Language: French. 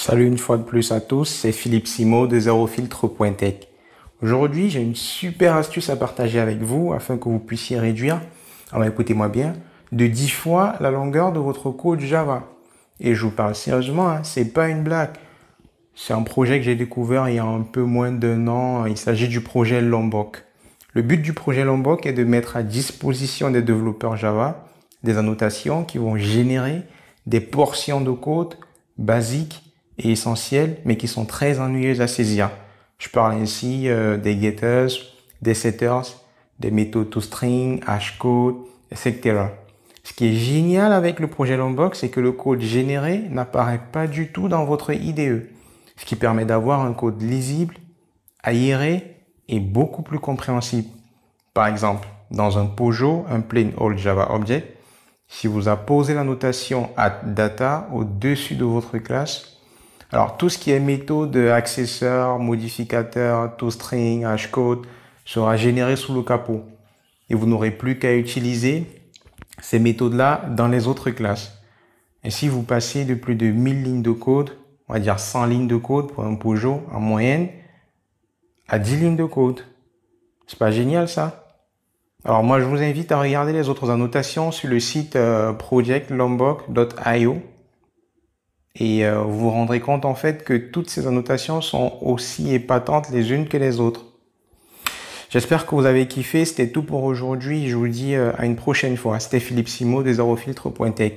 Salut une fois de plus à tous, c'est Philippe Simo de ZeroFiltre.tech. Aujourd'hui, j'ai une super astuce à partager avec vous afin que vous puissiez réduire, alors écoutez-moi bien, de 10 fois la longueur de votre code Java. Et je vous parle sérieusement, hein, c'est pas une blague. C'est un projet que j'ai découvert il y a un peu moins d'un an. Il s'agit du projet Lombok. Le but du projet Lombok est de mettre à disposition des développeurs Java des annotations qui vont générer des portions de code basiques et essentielles, mais qui sont très ennuyeuses à saisir. Je parle ici euh, des getters, des setters, des méthodes toString, hashcode, etc. Ce qui est génial avec le projet Lombok, c'est que le code généré n'apparaît pas du tout dans votre IDE, ce qui permet d'avoir un code lisible, aéré et beaucoup plus compréhensible. Par exemple, dans un POJO, un plain old Java object, si vous apposez la notation add data au-dessus de votre classe, alors tout ce qui est méthode, accesseur, modificateur, toString, hashcode sera généré sous le capot. Et vous n'aurez plus qu'à utiliser ces méthodes-là dans les autres classes. Et si vous passez de plus de 1000 lignes de code, on va dire 100 lignes de code pour un POJO en moyenne, à 10 lignes de code. C'est pas génial ça? Alors moi je vous invite à regarder les autres annotations sur le site euh, projectlombok.io et euh, vous vous rendrez compte en fait que toutes ces annotations sont aussi épatantes les unes que les autres. J'espère que vous avez kiffé, c'était tout pour aujourd'hui, je vous dis euh, à une prochaine fois. C'était Philippe Simo des Eurofiltres.tech.